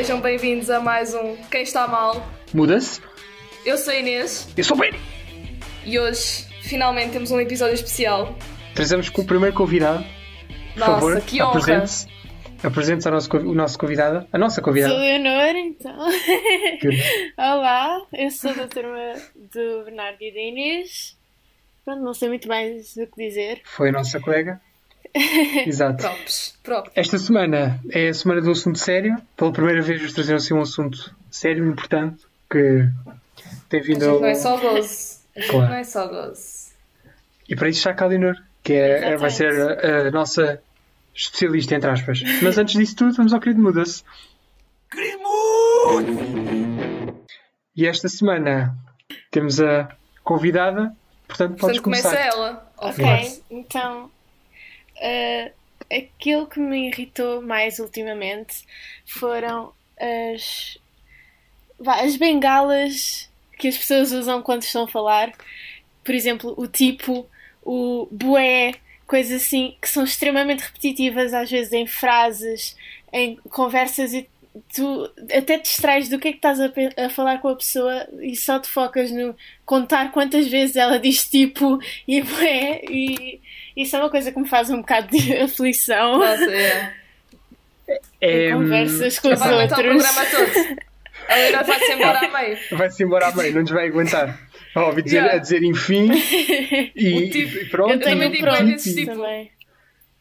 sejam bem-vindos a mais um Quem Está Mal. Muda-se? Eu sou a Inês Eu sou bem. e hoje finalmente temos um episódio especial. Trazemos com o primeiro convidado. Por Nossa, favor, que honra! apresente-se. Apresente-se ao nosso, o nosso convidado. A nossa Sou convidada. Leonor, então. Olá, eu sou da turma do Bernardo e da Inês. Pronto, não sei muito mais o que dizer. Foi a nossa colega. Exato. Props, props. Esta semana é a semana do assunto sério. Pela primeira vez vos trazer assim um assunto sério e importante que tem vindo Não é ao... só gozo. Claro. Não é só gozo. E para isso está cá a Leonor, que é, vai ser a, a nossa especialista, entre aspas. Mas antes disso tudo, vamos ao querido Muda-se. E esta semana temos a convidada, portanto podes Portanto, começa começar. ela. Ok, Claro. então. Eh, aquilo que me irritou mais ultimamente foram as. as bengalas que as pessoas usam quando estão a falar. Por exemplo, o tipo, o bué, coisas assim que são extremamente repetitivas, às vezes em frases, em conversas e tu até te distrais do que é que estás a, a falar com a pessoa e só te focas no contar quantas vezes ela diz tipo e bué e isso é uma coisa que me faz um bocado de aflição Nossa, é. É, conversas com os aguentar o outros. programa todo. A vai-se embora a meio. Vai-se embora à meio, não nos vai aguentar. A ouvir dizer, Yeah. a dizer enfim e, O tipo. e pronto. Eu também e, digo o bem tipo, desses tipo. também.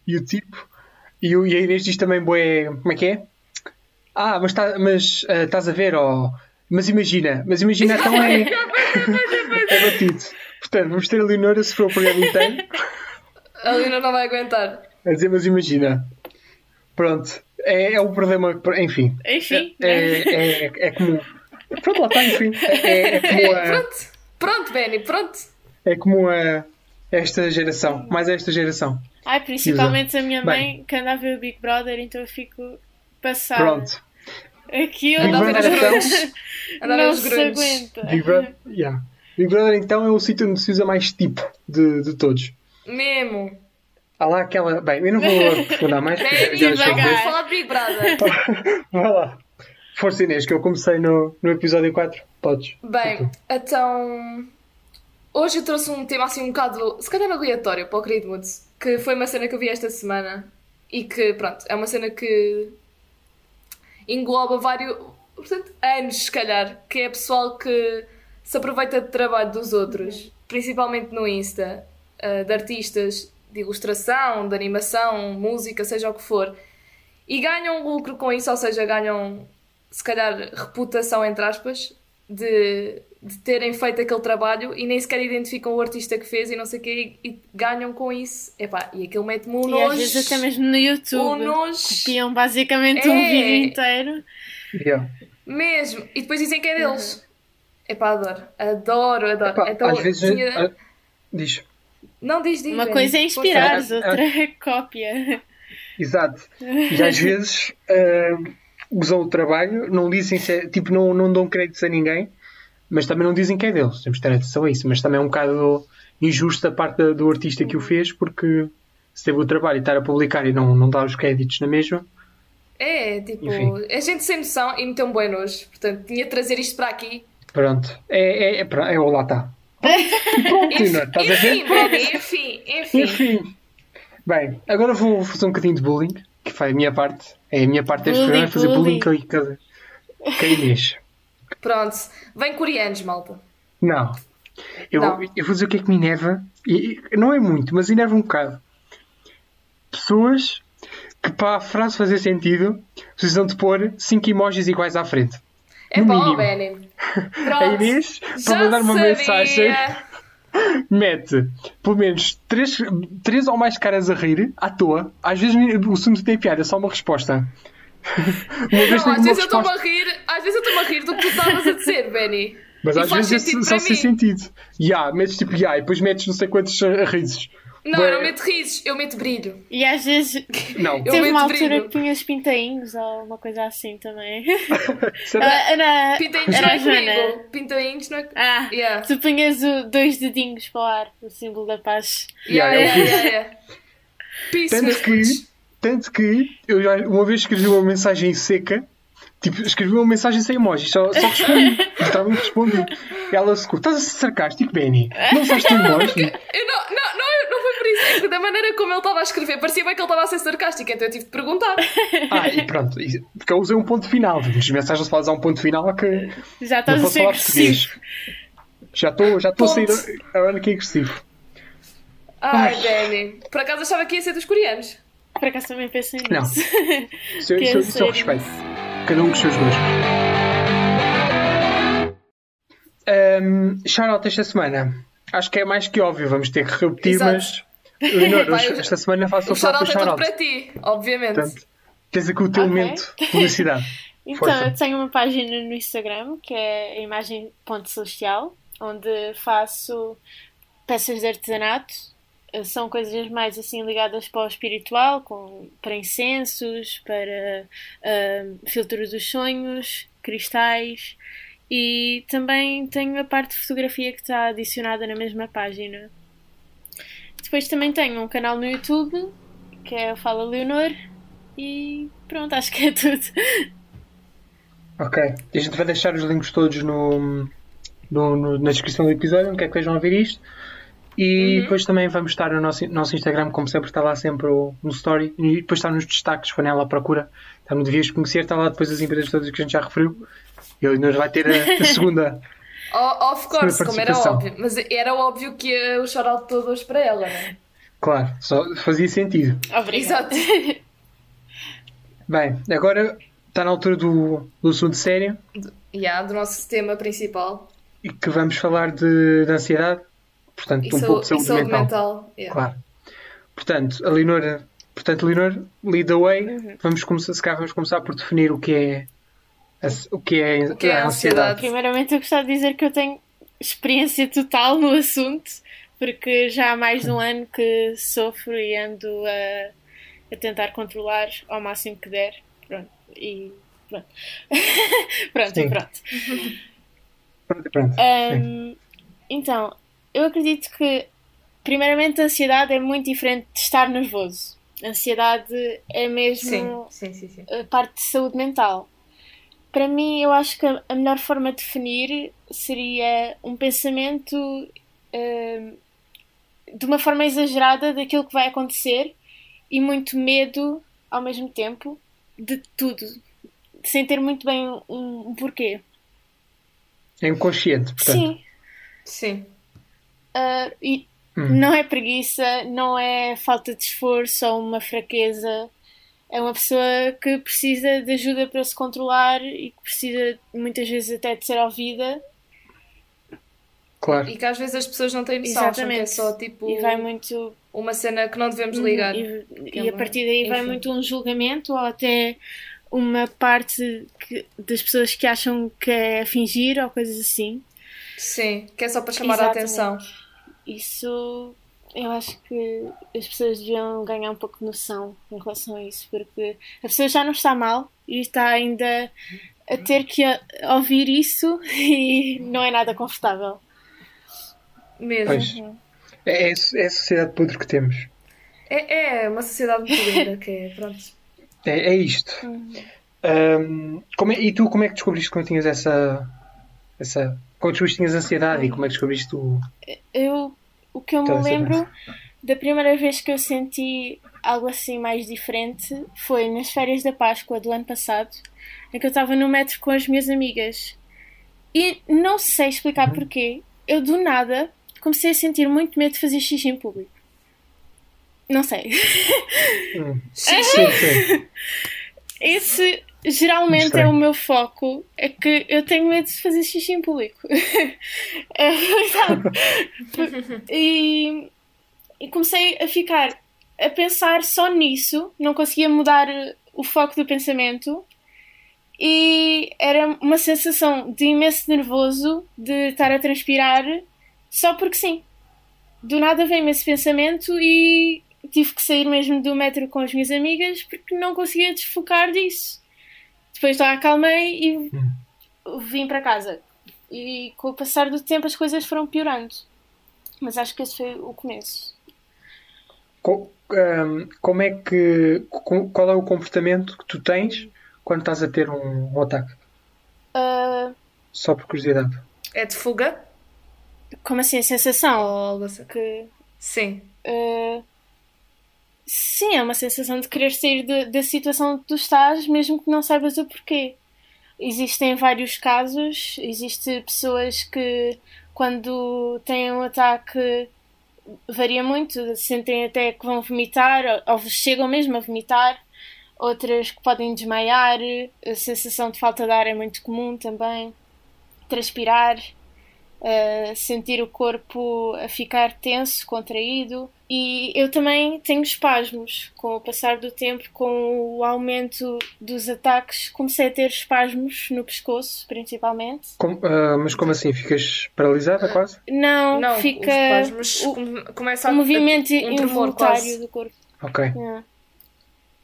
e o tipo. E, o- e a Inês diz também, bué, como é que é? Ah, mas, tá, mas ah, estás a ver, ó. mas imagina, mas imagina então é. é batido. Portanto, vamos ter a Leonora se for o programa inteiro. A Leonor não vai aguentar. Mas imagina. Pronto. É, é um problema. Enfim. Enfim, É, né? é, é, é comum. Pronto, lá está, enfim. É, é como a, Pronto. Pronto, Benny, pronto. é como a esta geração. Mais esta geração. Ai, principalmente a minha Bem. mãe que anda a ver o Big Brother, então eu fico passada. Pronto. Aquilo Anda a ver os Brother, então. não os se aguenta. Big Brother, yeah. Big Brother então é o sítio onde se usa mais tipo de, de todos. Mesmo. Há lá aquela. Bem, eu não vou aprofundar mais porque já deixei de vamos ver. falar de Big Brother. Vai lá. Força Inês, que eu comecei no, no episódio 4. Podes. Bem, então. Hoje eu trouxe um tema assim um bocado, se calhar aleatório para o querido Moods, que foi uma cena que eu vi esta semana e que, pronto, é uma cena que engloba vários, portanto, anos, se calhar, que é pessoal que se aproveita de trabalho dos outros, principalmente no Insta, eh, de artistas de ilustração, de animação, música, seja o que for, e ganham lucro com isso, ou seja, ganham se calhar reputação entre aspas de, de terem feito aquele trabalho e nem sequer identificam o artista que fez e não sei o quê e, e ganham com isso. Epá, e aquilo mete-me um E nojo. às vezes até mesmo no um YouTube nojo. copiam basicamente um É. vídeo inteiro. Yeah. Mesmo. E depois dizem que é deles. Epá, adoro. Adoro, adoro. Epá, então, às vezes. tinha- ah, diz. Não diz. Uma coisa é ah. outra é cópia. Exato. E às vezes ah, usam o trabalho, não dizem se é- tipo, não, não dão créditos a ninguém, mas também não dizem que é deles. Temos que ter atenção a isso. Mas também é um bocado injusto da parte do artista que o fez, porque se teve o trabalho e estar a publicar e não, não dar os créditos na mesma. É, tipo, Enfim. é gente sem noção e meteu um boi nojo. Portanto, tinha de trazer isto para aqui. Pronto. É, é, é, é o lá está. Pronto, Enfim, Leonor, estás a ver? enfim, enfim, enfim. Bem, agora vou fazer um bocadinho de bullying, que foi a minha parte. É a minha parte deste programa, é fazer bullying bullying. com a, com a- Inês. Pronto. Vem coreanos, malta. Não. Eu, Não. eu vou dizer o que é que me enerva. E, não é muito, mas enerva um bocado. Pessoas que para a frase fazer sentido precisam de pôr 5 emojis iguais à frente. É No pá, ó, mínimo. Benny. A Pronto. Inês, para mandar uma sabia. mensagem, mete pelo menos 3, três ou mais caras a rir, à toa. Às vezes o assunto tem piada, é só uma resposta. Uma vez Não, às vezes eu estou-me resposta, a rir, às vezes eu estou-me a rir do que tu estavas a dizer, Benny. mas E às vezes é só sem sentido. Ya, metes tipo ya, e depois metes não sei quantos risos. Não, eu não meto risos, eu meto brilho. E às vezes Não, Eu teve meto uma altura brilho. que punhas pintainhos ou uma coisa assim também. será? Era, Pintainhos era não a é comigo. Pintainhos não é Ah, Yeah. tu punhas o, dois dedinhos para o ar, o símbolo da paz. Yeah, Yeah, yeah, fiz. yeah, yeah. Peace, Tanto que, tanto que eu já uma vez escrevi uma mensagem seca Tipo, escrevi uma mensagem sem emojis, só, só respondi. Literalmente respondi. E ela secou. Estás a ser sarcástico, Benny? Não usaste emoji? Eu não, não. É que da maneira como ele estava a escrever, parecia bem que ele estava a ser sarcástico, então eu tive de perguntar. Ah, e pronto. e- Porque eu usei um ponto final. As mensagens se falas a um ponto final que Já não estás a ser agressivo. português. Já estou já estou a sair que é agressivo. Ai, Ai. Danny. Por acaso achava que ia ser dos coreanos. Por acaso também pensei Não. nisso. Isso, eu- Que isso, eu- é isso eu sério. respeito. Cada um com os seus gostos. Um, Shoutout esta semana. Acho que é mais que óbvio, vamos ter que repetir, Exato. mas Leonor, Vai, hoje- o- esta semana faço O próprio shout-out para ti, obviamente. Portanto, tens aqui o teu Ok. momento de publicidade. Então, Força. eu tenho uma página no Instagram que é a imagem ponto celestial, onde faço peças de artesanato. Eh, São coisas mais assim ligadas para o espiritual, com, para incensos, para ah, filtro dos sonhos, cristais. E também tenho a parte de fotografia que está adicionada na mesma página. Depois também tenho um canal no YouTube que é o Fala Leonor. E pronto, acho que é tudo. Ok. A gente vai deixar os links todos no, no- no- na descrição do episódio, onde quer que estejam a ver isto. E Uhum. depois também vamos estar no nosso, nosso Instagram, como sempre, está lá sempre o- no story. E depois está nos destaques, nela à procura. Está no Devias Conhecer, está lá depois as empresas todas que a gente já referiu. E ele nos vai ter a, a segunda. Oh, of course, como era óbvio. Mas era óbvio que ia o shout-out todo hoje para ela, não é? Claro, só fazia sentido. Exato. Bem, agora está na altura do, do assunto sério Yeah, do nosso tema principal. e que vamos falar de, de ansiedade. Portanto, E, um sau- pouco de e saúde, saúde mental. mental. yeah. Claro. Portanto, a Leonor, portanto, Leonor, lead the way. Uhum. Vamos começar, se calhar vamos começar por definir o que é o que é, O que é a a ansiedade. ansiedade? Primeiramente, eu gostava de dizer que eu tenho experiência total no assunto, porque já há mais de um ano que sofro e ando a, a tentar controlar ao máximo que der. Pronto. E pronto. pronto, Sim. e pronto. Pronto, pronto. É. Hum, então, eu acredito que, primeiramente, a ansiedade é muito diferente de estar nervoso. A ansiedade é mesmo Sim, sim, sim. sim. a parte de saúde mental. Para mim, eu acho que a melhor forma de definir seria um pensamento hum, de uma forma exagerada daquilo que vai acontecer e muito medo ao mesmo tempo de tudo, sem ter muito bem um, um porquê. É inconsciente, portanto. Sim, Sim. ah, e Hum. não é preguiça, não é falta de esforço ou uma fraqueza. É uma pessoa que precisa de ajuda para se controlar e que precisa muitas vezes até de ser ouvida. Claro. E que às vezes as pessoas não têm noção, acham que é Exatamente. só tipo E vai muito. uma cena que não devemos ligar. E, Que é e a uma- partir daí vai enfim. muito um julgamento ou até uma parte que- das pessoas que acham que é fingir ou coisas assim. Sim, que é só para chamar a Exatamente. atenção. Isso eu acho que as pessoas deviam ganhar um pouco de noção em relação a isso, porque a pessoa já não está mal e está ainda a ter que ouvir isso e não é nada confortável. Mesmo. Pois. É, é, é a sociedade podre que temos. É, é uma sociedade muito linda que é, pronto. É, é isto. Ahm, como é- e tu, como é que descobriste quando tinhas essa. essa como descobriste que tinhas ansiedade e como é que descobriste o. Eu, o que eu me lembro da primeira vez que eu senti algo assim mais diferente foi nas férias da Páscoa do ano passado, em que eu estava no metro com as minhas amigas. E não sei explicar porquê, eu do nada comecei a sentir muito medo de fazer xixi em público. Não sei. Hum. Xixi. Sim. Esse geralmente Estranho. é o meu foco. É que eu tenho medo de fazer xixi em público. é verdade. e, e comecei a ficar a pensar só nisso. Não conseguia mudar o foco do pensamento. E era uma sensação de imenso nervoso de estar a transpirar só porque sim. Do nada veio-me esse pensamento e tive que sair mesmo do metro com as minhas amigas porque não conseguia desfocar disso. Depois lá acalmei e vim para casa. E com o passar do tempo as coisas foram piorando. Mas acho que esse foi o começo. Co- ahm, como é que. Qual é o comportamento que tu tens quando estás a ter um, um ataque? Uh, Só por curiosidade. É de fuga? como assim, a sensação? Ou algo assim? Que, Sim. uh, sim, é uma sensação de querer sair de- da situação que tu estás, mesmo que não saibas o porquê. Existem vários casos, existem pessoas que quando têm um ataque varia muito, sentem até que vão vomitar, ou, ou chegam mesmo a vomitar, outras que podem desmaiar, a sensação de falta de ar é muito comum também, transpirar, uh, sentir o corpo a ficar tenso, contraído. E eu também tenho espasmos. Com o passar do tempo, com o aumento dos ataques, comecei a ter espasmos no pescoço, principalmente. Como- ah, mas como assim? Ficas paralisada quase? Não, Não, fica os espasmos o, come- começa o a movimento um involuntário quase. do corpo. Ok. É.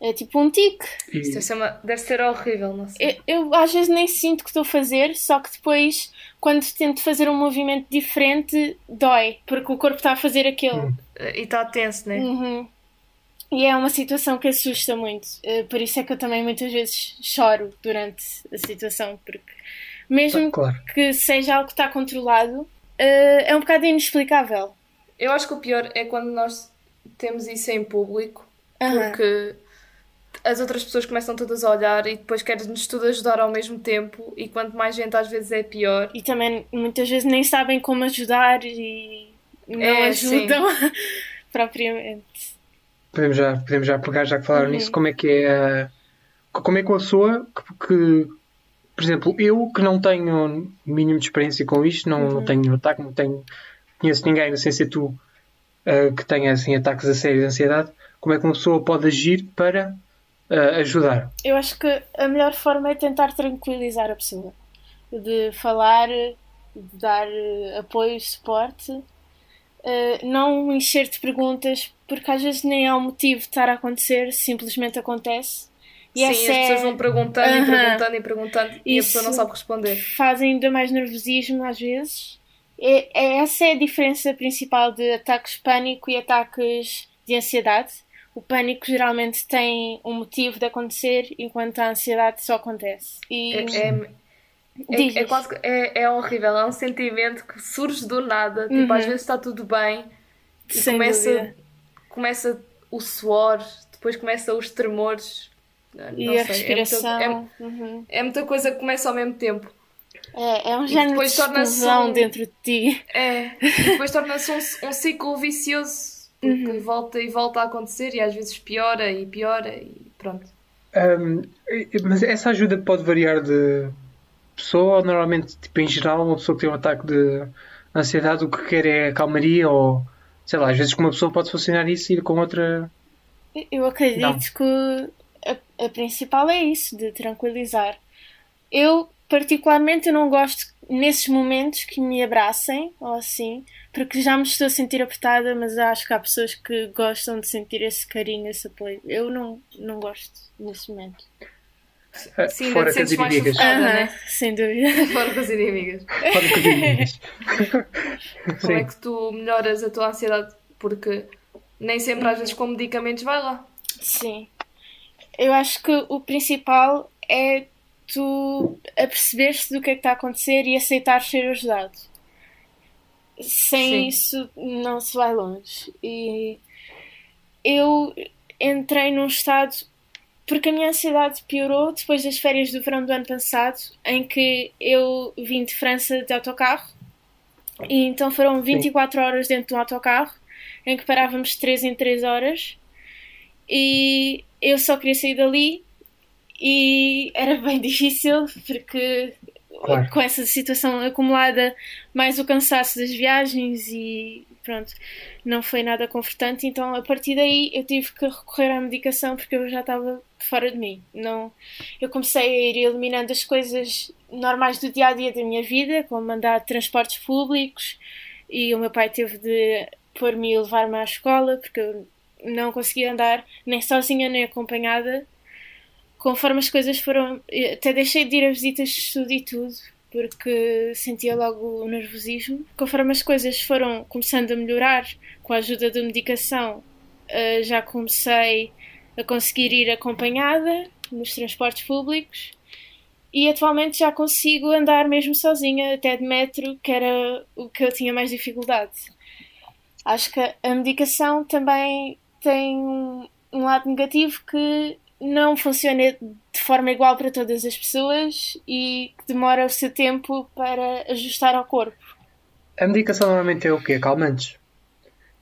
É tipo um tique. Isso deve ser, uma- deve ser horrível, não sei. Eu, eu às vezes nem sinto que estou a fazer, só que depois, quando tento fazer um movimento diferente, dói, porque o corpo está a fazer aquele. Hum. E está tenso, né? Uhum. E é uma situação que assusta muito. Eh, Por isso é que eu também muitas vezes choro durante a situação, porque mesmo claro. que seja algo que está controlado, eh, é um bocado inexplicável. Eu acho que o pior é quando nós temos isso em público, Aham. porque as outras pessoas começam todas a olhar e depois querem-nos tudo ajudar ao mesmo tempo, e quanto mais gente às vezes é pior. E também muitas vezes nem sabem como ajudar e não É, ajudam propriamente. Podemos já, podemos já pegar, já que falaram Uhum. nisso, como é que é a- como é que uma pessoa que, que, por exemplo, eu que não tenho mínimo de experiência com isto, não, Uhum. não tenho ataque, não tenho, conheço ninguém, sem ser tu, ah, que tenha assim, ataques a sério de ansiedade, como é que uma pessoa pode agir para ah, ajudar? Eu acho que a melhor forma é tentar tranquilizar a pessoa, de falar, de dar eh, apoio, suporte, eh, não encher de perguntas, porque às vezes nem há um motivo de estar a acontecer, simplesmente acontece. E Sim, as pessoas é- vão perguntando e Aham. perguntando e perguntando e a Isso. pessoa não sabe responder. faz ainda mais nervosismo às vezes. É, é- essa é a diferença principal de ataques de pânico e ataques de ansiedade. O pânico geralmente tem um motivo de acontecer, enquanto a ansiedade só acontece. E É, é, é, é quase é, é horrível, é um sentimento que surge do nada. Tipo, Uhum. às vezes está tudo bem e Sem começa, dúvida. começa o suor, depois começa os tremores. Não e sei, a é muita- respiração. É, uhum. é muita coisa que começa ao mesmo tempo. É, é um género de explosão um- dentro de ti. É, depois torna-se um, um ciclo vicioso, porque Uhum. volta e volta a acontecer e às vezes piora e piora e pronto. Ahm, mas essa ajuda pode variar de pessoa ou normalmente, tipo, em geral, uma pessoa que tem um ataque de ansiedade, o que quer é calmaria ou, sei lá, às vezes com uma pessoa pode funcionar isso e com outra. Eu acredito Não. que a, a principal é isso, de tranquilizar. Eu, particularmente, eu não gosto nesses momentos que me abracem, ou assim, porque já me estou a sentir apertada, mas acho que há pessoas que gostam de sentir esse carinho, esse apoio. Eu não, não gosto nesse momento. ah, Sim, fora ainda te com as sentes mais inimigas. sufocada, Aham, né? Sem dúvida. Fora com as inimigas. Fora com as inimigas. Como é que tu melhoras a tua ansiedade? Porque nem sempre, às vezes, com medicamentos vai lá. Sim. Eu acho que o principal é tu aperceber-te do que é que está a acontecer e aceitar ser ajudado. Sem Sim. isso não se vai longe. E eu entrei num estado porque a minha ansiedade piorou depois das férias do verão do ano passado, em que eu vim de França de autocarro e então foram 24 horas dentro de um autocarro em que parávamos de 3 em 3 horas e eu só queria sair dali e era bem difícil porque Claro. com essa situação acumulada mais o cansaço das viagens e pronto, não foi nada confortante então a partir daí eu tive que recorrer à medicação porque eu já estava fora de mim não, eu comecei a ir eliminando as coisas normais do dia a dia da minha vida como andar de transportes públicos e o meu pai teve de pôr-me e levar-me à escola porque eu não conseguia andar nem sozinha nem acompanhada. Conforme as coisas foram. Até deixei de ir a visitas de estudo e tudo, porque sentia logo o nervosismo. Conforme as coisas foram começando a melhorar, com a ajuda da medicação, eh, já comecei a conseguir ir acompanhada nos transportes públicos e atualmente já consigo andar mesmo sozinha, até de metro, que era o que eu tinha mais dificuldade. Acho que a medicação também tem um, um lado negativo que não funciona de forma igual para todas as pessoas e que demora o seu tempo para ajustar ao corpo. A medicação normalmente é o quê? Calmantes?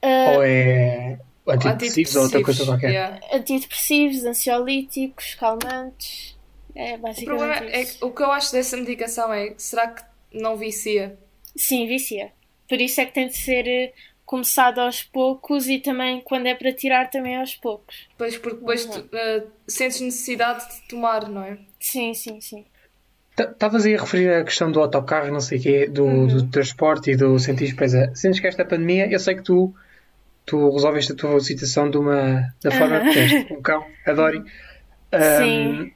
Uh, ou é antidepressivos ou outra coisa qualquer? yeah. antidepressivos, ansiolíticos, calmantes. É O basicamente problema é isso. que o que eu acho dessa medicação é será que não vicia? Sim, vicia. Por isso é que tem de ser começado aos poucos e também quando é para tirar também aos poucos. Pois porque depois tu, uh, sentes necessidade de tomar, não é? Sim, sim, sim. Estavas aí a referir a questão do autocarro, não sei o quê, do, do transporte e do sentir presa. Sentes que esta pandemia, eu sei que tu, tu resolveste a tua situação de uma, da forma que tens, um cão, adoro, Sim.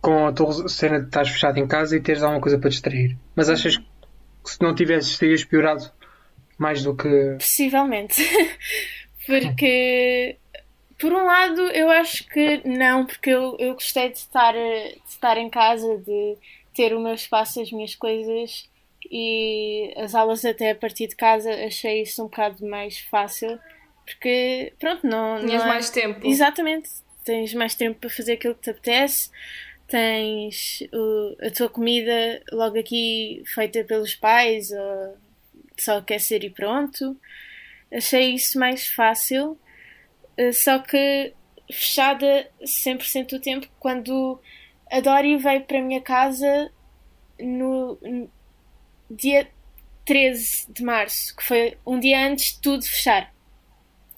com a tua cena de estás fechado em casa e teres alguma coisa para distrair. Mas achas que se não tivesses, terias piorado mais do que. Possivelmente. porque, por um lado, eu acho que não, porque eu, eu gostei de estar, de estar em casa, de ter o meu espaço, as minhas coisas e as aulas até a partir de casa achei isso um bocado mais fácil. Porque, pronto, não. não Tinhas é- mais tempo. Exatamente. Tens mais tempo para fazer aquilo que te apetece. Tens o- a tua comida logo aqui feita pelos pais ou só quer ser e pronto. Achei isso mais fácil. Eh, Só que fechada 100% do tempo. Quando a Dori veio para a minha casa no, no dia 13 de março, que foi um dia antes de tudo fechar.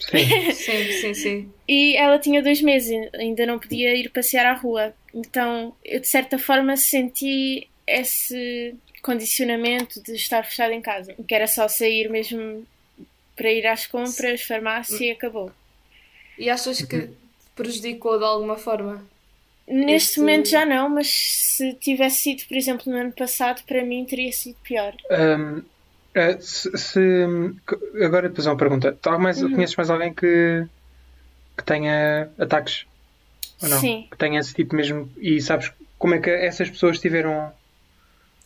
Sim. Sim, sim, sim. E ela tinha dois meses, ainda não podia ir passear à rua. Então, eu de certa forma senti esse condicionamento de estar fechada em casa. Que era só sair mesmo para ir às compras, farmácia e acabou. E achas que te prejudicou de alguma forma? Neste Esse- momento já não, mas se tivesse sido, por exemplo, no ano passado, para mim teria sido pior. Hum, eh, se, se- que- agora depois uma pergunta. Tu há mais, Uhum. Conheces mais alguém que, que tenha ataques? Ou não? Sim. Que tenha esse tipo mesmo. E sabes como é que essas pessoas tiveram.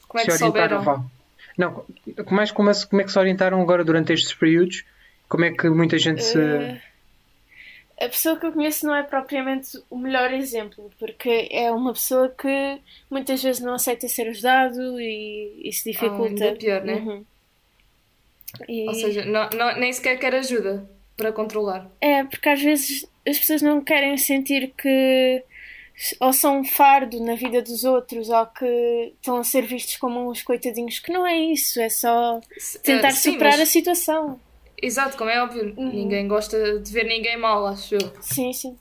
Como é que se orientaram? souberam? Não, mais como, é- como é que se orientaram agora durante estes períodos? Como é que muita gente se. Eh, a pessoa que eu conheço não é propriamente o melhor exemplo, porque é uma pessoa que muitas vezes não aceita ser ajudado e isso dificulta. ainda pior, né? Uhum. E- Ou seja, não, não- nem sequer quer ajuda para controlar. É, porque às vezes as pessoas não querem sentir que ou são um fardo na vida dos outros ou que estão a ser vistos como uns coitadinhos, que não é isso, é só tentar eh, sim, superar mas- a situação. Exato, como é óbvio. Uhum. Ninguém gosta de ver ninguém mal, acho eu. Sim, sim.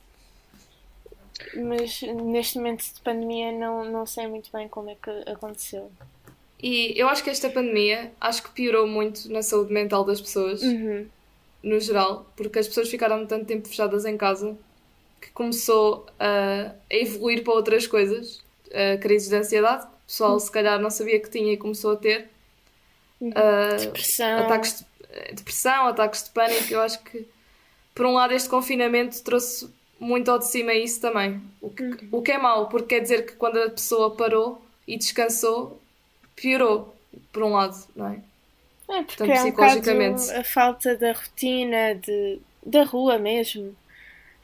Mas neste momento de pandemia não, não sei muito bem como é que aconteceu. E eu acho que esta pandemia acho que piorou muito na saúde mental das pessoas, Uhum. no geral, porque as pessoas ficaram tanto tempo fechadas em casa que começou a, a evoluir para outras coisas. A crises de ansiedade, o pessoal se calhar não sabia que tinha e começou a ter. Ah, Depressão. ataques de eh, depressão, ataques de pânico. Eu acho que, por um lado, este confinamento trouxe muito ao de cima isso também. O que, o que é mau, porque quer dizer que quando a pessoa parou e descansou, piorou, por um lado, não é? É, porque Portanto, é um psicologicamente. a falta da rotina, de, da rua mesmo.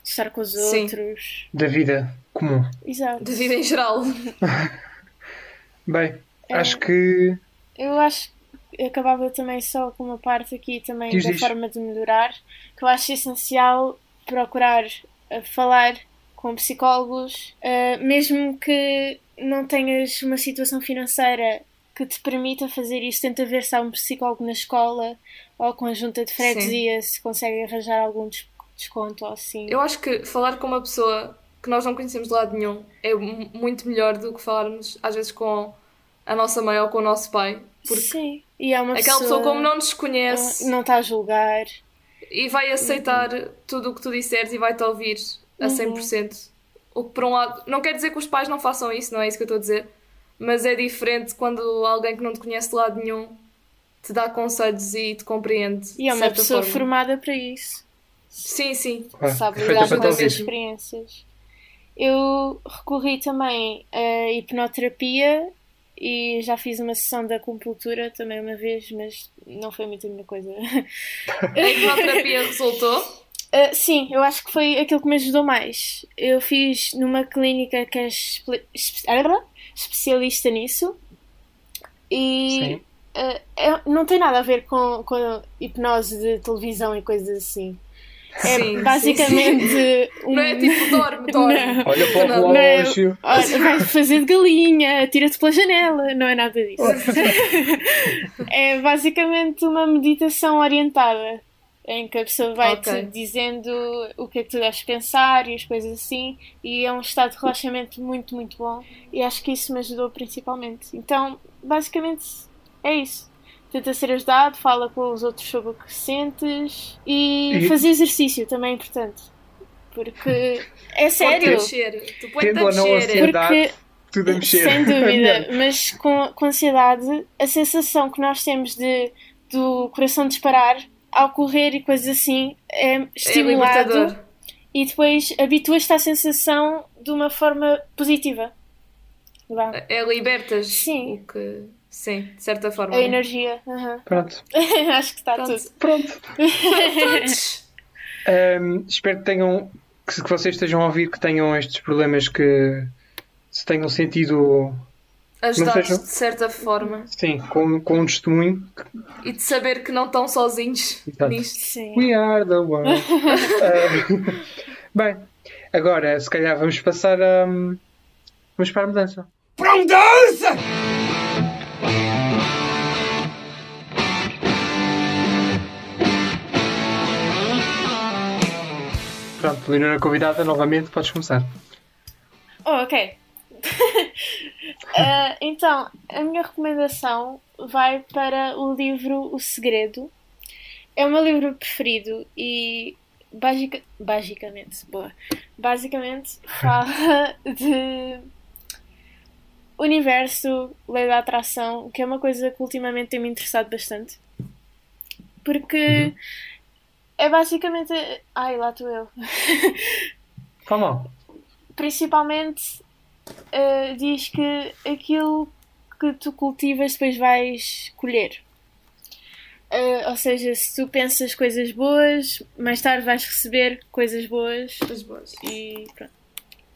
De estar com os Sim. outros. da vida comum. Exato. Da vida em geral. Bem, É. acho que. Eu acho que acabava também só com uma parte aqui também Diz, da diz. forma de melhorar, que eu acho essencial procurar eh, falar com psicólogos, eh, mesmo que não tenhas uma situação financeira que te permita fazer isso, tenta ver se há um psicólogo na escola ou com a junta de freguesia, se consegue arranjar algum desconto assim. Eu acho que falar com uma pessoa que nós não conhecemos de lado nenhum é mu- muito melhor do que falarmos, às vezes, com a nossa mãe ou com o nosso pai. Porque Sim, e é uma aquela pessoa, como não nos conhece, não está a julgar. e vai aceitar tudo o que tu disseres e vai-te ouvir a 100%. O que, por um lado, não quer dizer que os pais não façam isso, não é isso que eu estou a dizer, mas é diferente quando alguém que não te conhece de lado nenhum te dá conselhos e te compreende. E é uma pessoa forma. formada para isso. Sim, sim. Ah, sabe lidar com ouvir. experiências. eu recorri também à hipnoterapia e já fiz uma sessão da acupuntura também uma vez, mas não foi muito a minha coisa. A hipnoterapia resultou? Uh, sim, eu acho que foi aquilo que me ajudou mais. Eu fiz numa clínica que é espe espe especialista nisso e uh, não tem nada a ver com, com hipnose de televisão e coisas assim. É Sim, basicamente. sim, Um... Não é tipo dorme, dorme. Não. Olha para o Não é- relógio. Olha, vais fazer de galinha, tira-te pela janela, não é nada disso. é basicamente uma meditação orientada em que a pessoa vai-te Ok. dizendo o que é que tu deves pensar e as coisas assim, e é um estado de relaxamento muito, muito bom. E acho que isso me ajudou principalmente. Então, basicamente, é isso. Tenta ser ajudado, fala com os outros sobre o que sentes e, E- fazer exercício também é importante. Porque é Põe-te sério. a mexer. Tu põe-te a mexer. Porque Tudo a mexer. sem dúvida, mas com, com ansiedade, a sensação que nós temos de do coração disparar ao correr e coisas assim é É estimulado libertador. e depois habituas-te à sensação de uma forma positiva. Vá. É libertas. Sim. O que... Sim, de certa forma. A energia. aham. Pronto. Acho que está Pronto. tudo. Pronto. Ahm, espero que tenham que, que vocês estejam a ouvir que tenham estes problemas que se tenham sentido Ajudar-nos sejam- de certa forma. sim, com, com um testemunho. E de saber que não estão sozinhos Exato. nisto. Sim. We are the world. Bem, agora se calhar vamos passar a vamos para a mudança. Para mudança! Pronto, Leonora convidada novamente, podes começar. Oh, ok. Ah, então, a minha recomendação vai para o livro O Segredo. É o meu livro preferido e basica, basicamente, boa, basicamente fala de universo, lei da atração, que é uma coisa que ultimamente tem me interessado bastante. Porque é basicamente. Ai, lá estou eu. Fala mal. principalmente uh, diz que aquilo que tu cultivas depois vais colher. Uh, ou seja, se tu pensas coisas boas, mais tarde vais receber coisas boas As boas. e pronto.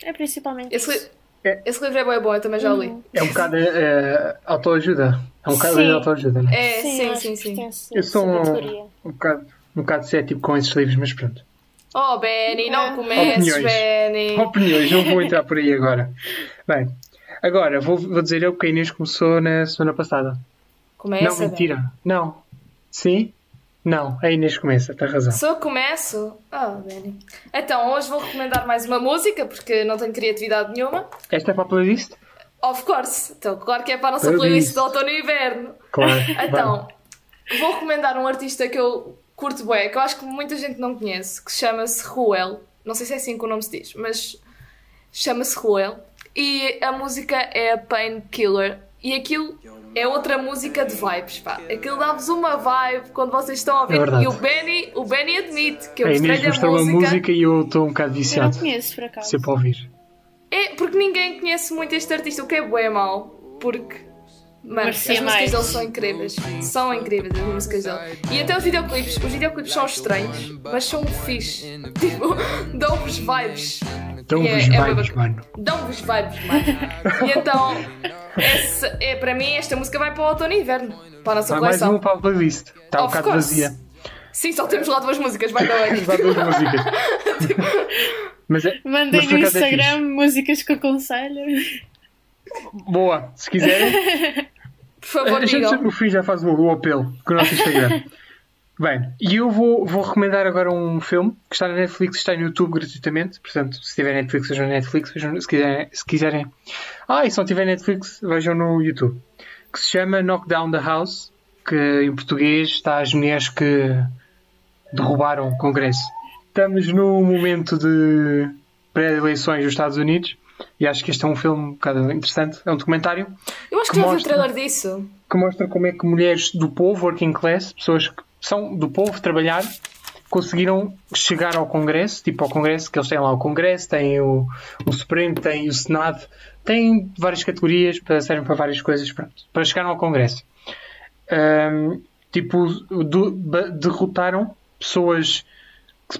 É principalmente Esse, isso. li- É. esse livro é bom, é bom, eu também já li. Uhum. É um bocado eh, autoajuda. É um bocado Sim. de autoajuda, né? É, sim, sim, sim. pertence Eu sou um, um bocado um bocado cético com esses livros, mas pronto. Oh, Benny, não É. comeces, Opiniões. Benny. Opiniões, não vou entrar por aí agora. Bem, agora vou, vou dizer eu que a Inês começou na semana passada. Começa, não, mentira. Não. Sim? Não, a Inês começa, tem razão. Se eu começo. Oh, Benny. Então, hoje vou recomendar mais uma música, porque não tenho criatividade nenhuma. Esta é para a playlist? Of course. Então, claro que é para a nossa playlist disse. de outono e inverno. Claro. Então, vou recomendar um artista que eu curto bem, que eu acho que muita gente não conhece, que chama-se Ruel. Não sei se é assim que o nome se diz, mas chama-se Ruel. E a música é a Painkiller. E aquilo é outra música de vibes, pá. Aquilo dá-vos uma vibe quando vocês estão a ouvir. É e o Benny, o Benny admite que eu a Inês mostrei-lhe a mostrou a música. música e eu estou um bocado Eu não viciado. conheço, por acaso. Se é para ouvir. É porque ninguém conhece muito este artista, o que é bué mau. Porque, mano, as músicas mais. dele são incríveis. São incríveis as músicas dele. E até os videoclipes. Os videoclipes são estranhos, mas são fixe. Tipo, dão-vos vibes. Dão-vos é- é vibes, bacana. mano. Dão-vos vibes, mano. E então, essa, é, para mim, esta música vai para o outono e inverno. Para a nossa Há mais coleção. uma para a playlist. Está um bocado vazia. Sim, só temos lá duas músicas, the way. Dá duas músicas. Mas é, Mandem mas no é Instagram músicas que aconselho. Boa, se quiserem. Por favor, A gente no fim já faz o, o apelo com o nosso Instagram. Bem, e eu vou, vou recomendar agora um filme que está na Netflix, está no YouTube gratuitamente. Portanto, se tiver Netflix, vejam na Netflix. Vejam, se, quiserem, se quiserem. Ah, e se não tiver Netflix, vejam no YouTube. Que se chama Knock Down the House. Que em português está as mulheres que derrubaram o Congresso. Estamos no momento de pré-eleições dos Estados Unidos. E acho que este é um filme um bocado interessante. É um documentário Eu acho que que já vi o mostra- trailer disso. que mostra como é que mulheres do povo, working class, pessoas que são do povo trabalhar, conseguiram chegar ao Congresso, tipo ao Congresso, que eles têm lá o Congresso, têm o, o Supremo, têm o Senado, têm várias categorias para servem para várias coisas, pronto, para chegar ao Congresso. Ahm, tipo, do- derrotaram pessoas,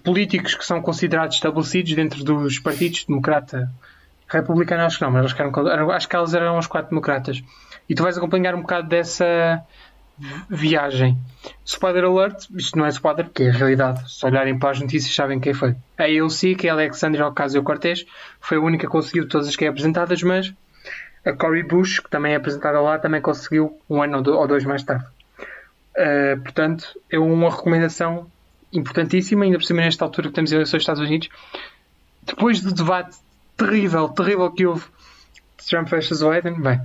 políticos que são considerados estabelecidos dentro dos partidos democrata, republicano, acho que não, mas acho que, eram, acho que elas eram os quatro democratas. E tu vais acompanhar um bocado dessa viagem. Spoiler alert, isto não é spoiler, porque é a realidade. Se olharem para as notícias, sabem quem foi. A AOC, que é Alexandria Ocasio-Cortez, foi a única que conseguiu todas as que é apresentadas, mas a Cory Bush, que também é apresentada lá, também conseguiu um ano ou dois mais tarde. Uh, portanto, é uma recomendação importantíssima, ainda por cima nesta altura que temos eleições nos Estados Unidos. Depois do debate terrível, terrível que houve Trump versus Biden, bem,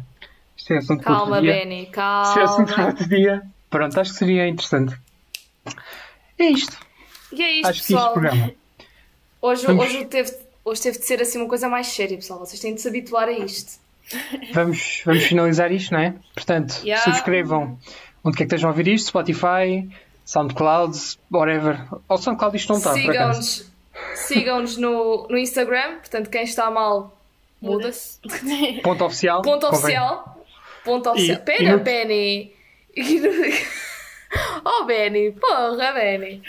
isto é assunto para Calma, outro dia. Benny, Isto é assunto para calma. outro dia. Pronto, acho que seria interessante. É isto. E é isto, acho que este pessoal. programa. Hoje, Vamos- hoje, teve, hoje teve de ser assim uma coisa mais séria, pessoal. Vocês têm de se habituar a isto. Vamos, vamos finalizar isto, não é? Portanto, Yeah. subscrevam onde quer que estejam a ouvir isto, Spotify, SoundCloud, whatever. Ou SoundCloud isto não está, por acaso. Sigam-nos no, no Instagram. Portanto, quem está mal, muda-se. Ponto oficial. Ponto convém. oficial. Ponto oficial. e Pera, no- Benny. E no... oh, Benny. Porra, Benny.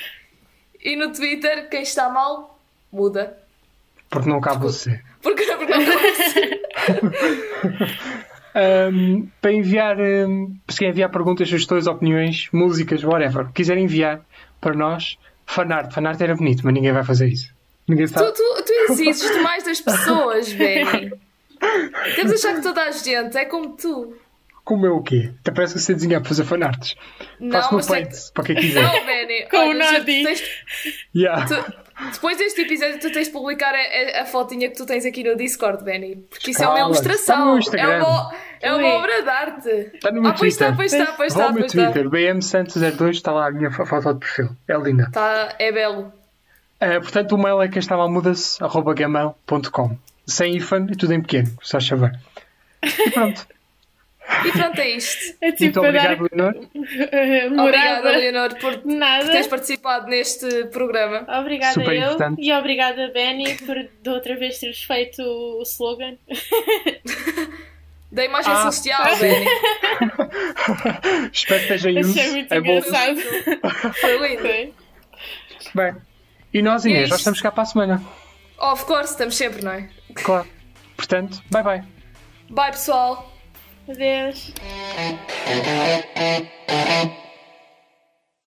E no Twitter, quem está mal, muda. Porque não cabe você. Porque, porque não Ahm, para enviar, ahm, se querem enviar perguntas, sugestões, opiniões, músicas, whatever, quiserem enviar para nós, fanart. Fanart era bonito, mas ninguém vai fazer isso. Ninguém Tu, sabe. tu, tu exiges demais das pessoas, Benny. Temos de achar que toda a gente é como tu. Como é o quê? Até parece que você desenhar para fazer fanarts. Não, Faço mas tem Paint, para quem quiser. Não, Benny. Com o Nadi. tens- Yeah. tu- depois deste episódio, tu tens de publicar a, a- a fotinha que tu tens aqui no Discord, Benny. Porque isso é uma. Está ilustração. no É uma, é uma obra de arte. Está no meu ah, pois está, Twitter. pois está, pois está, ao meu pois está. Twitter, bmsantos02, está lá a minha fo- foto de perfil. É linda. Tá, é belo. Ah, portanto, o mail é que está muda-se, arroba gmail.com. Sem ifan e tudo em pequeno, só chavar. E pronto. E pronto, é isto. É tipo Muito para dar obrigado, Leonor. Obrigada. Leonor, por, por Nada. teres participado neste programa. Obrigada Super eu importante. e obrigada Benny por de outra vez teres feito o slogan. Da imagem Ah, social. Benny. Espero que esteja em uso. Achei muito É bom. engraçado. Foi lindo. Foi. Bem. E nós, E é Inês, isto. nós estamos cá para a semana. Of course, estamos sempre, não é? Claro. Portanto, bye bye. Bye, pessoal. Adeus.